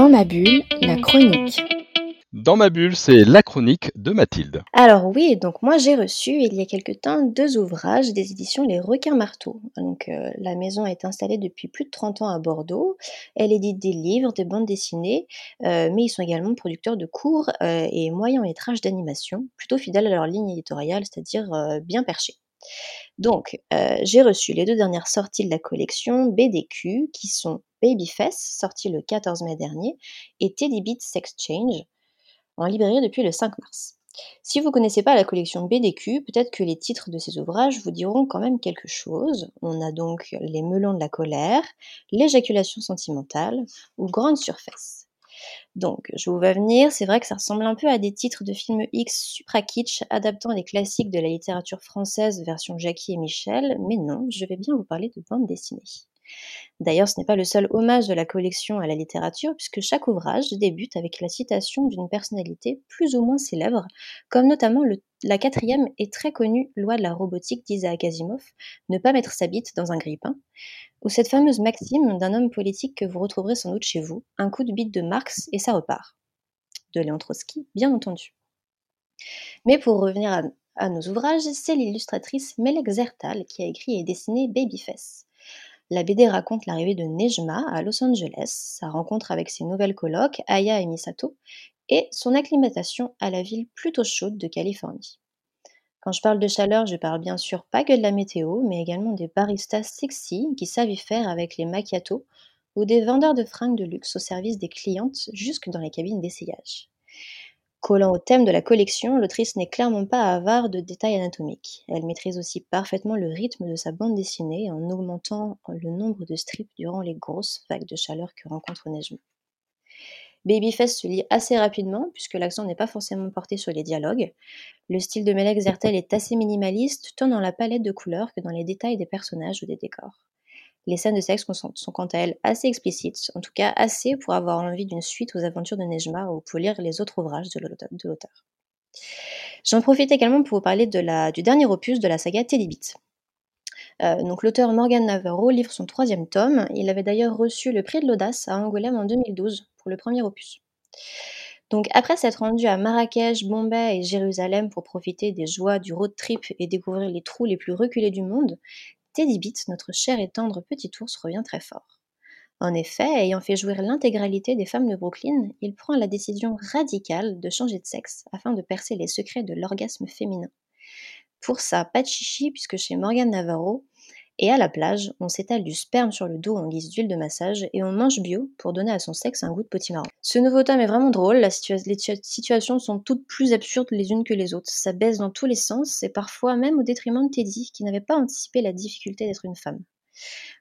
Dans ma bulle, la chronique. Dans ma bulle, c'est la chronique de Mathilde. Alors oui, donc moi j'ai reçu il y a quelque temps deux ouvrages des éditions Les Requins Marteaux. Donc euh, la maison est installée depuis plus de 30 ans à Bordeaux. Elle édite des livres, des bandes dessinées, euh, mais ils sont également producteurs de courts euh, et moyens métrages d'animation, plutôt fidèles à leur ligne éditoriale, c'est-à-dire bien perchés. Donc, j'ai reçu les deux dernières sorties de la collection BDQ, qui sont Babyface, sorti le 14 mai dernier, et Teddy Beat Sex Change, en librairie depuis le 5 mars. Si vous ne connaissez pas la collection BDQ, peut-être que les titres de ces ouvrages vous diront quand même quelque chose. On a donc Les melons de la colère, L'éjaculation sentimentale ou Grande surface. Donc, je vous vois venir, c'est vrai que ça ressemble un peu à des titres de films X supra kitsch adaptant les classiques de la littérature française version Jackie et Michel, mais non, je vais bien vous parler de bande dessinée. D'ailleurs, ce n'est pas le seul hommage de la collection à la littérature, puisque chaque ouvrage débute avec la citation d'une personnalité plus ou moins célèbre, comme notamment la quatrième et très connue loi de la robotique d'Isaac Asimov, ne pas mettre sa bite dans un grille-pain, ou cette fameuse maxime d'un homme politique que vous retrouverez sans doute chez vous, un coup de bite de Marx et ça repart. De Léon Trotsky, bien entendu. Mais pour revenir à, à nos ouvrages, c'est l'illustratrice Melek Zertal qui a écrit et dessiné Babyface. La BD raconte l'arrivée de Nejma à Los Angeles, sa rencontre avec ses nouvelles colocs, Aya et Misato, et son acclimatation à la ville plutôt chaude de Californie. Quand je parle de chaleur, je parle bien sûr pas que de la météo, mais également des baristas sexy qui savent y faire avec les macchiatos ou des vendeurs de fringues de luxe au service des clientes jusque dans les cabines d'essayage. Collant au thème de la collection, l'autrice n'est clairement pas avare de détails anatomiques. Elle maîtrise aussi parfaitement le rythme de sa bande dessinée en augmentant le nombre de strips durant les grosses vagues de chaleur que rencontre Nejma. Babyface se lit assez rapidement puisque l'accent n'est pas forcément porté sur les dialogues. Le style de Melek Zertel est assez minimaliste tant dans la palette de couleurs que dans les détails des personnages ou des décors. Les scènes de sexe sont quant à elles assez explicites, en tout cas assez pour avoir envie d'une suite aux aventures de Nejma ou pour lire les autres ouvrages de l'auteur. J'en profite également pour vous parler du dernier opus de la saga Teddy. Euh, l'auteur Morgan Navarro livre son troisième tome. Il avait d'ailleurs reçu le prix de l'audace à Angoulême en 2012 pour le premier opus. Donc après s'être rendu à Marrakech, Bombay et Jérusalem pour profiter des joies du road trip et découvrir les trous les plus reculés du monde, Notre cher et tendre petit ours, revient très fort. En effet, ayant fait jouir l'intégralité des femmes de Brooklyn, il prend la décision radicale de changer de sexe afin de percer les secrets de l'orgasme féminin. Pour ça, pas de chichi puisque chez Morgan Navarro, et à la plage, on s'étale du sperme sur le dos en guise d'huile de massage et on mange bio pour donner à son sexe un goût de potimarron. Ce nouveau tome est vraiment drôle, les situations sont toutes plus absurdes les unes que les autres. Ça baisse dans tous les sens et parfois même au détriment de Teddy qui n'avait pas anticipé la difficulté d'être une femme.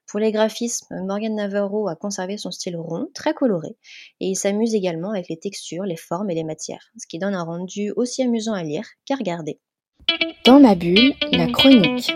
Pour les graphismes, Morgan Navarro a conservé son style rond, très coloré, et il s'amuse également avec les textures, les formes et les matières, ce qui donne un rendu aussi amusant à lire qu'à regarder. Dans ma bulle, la chronique.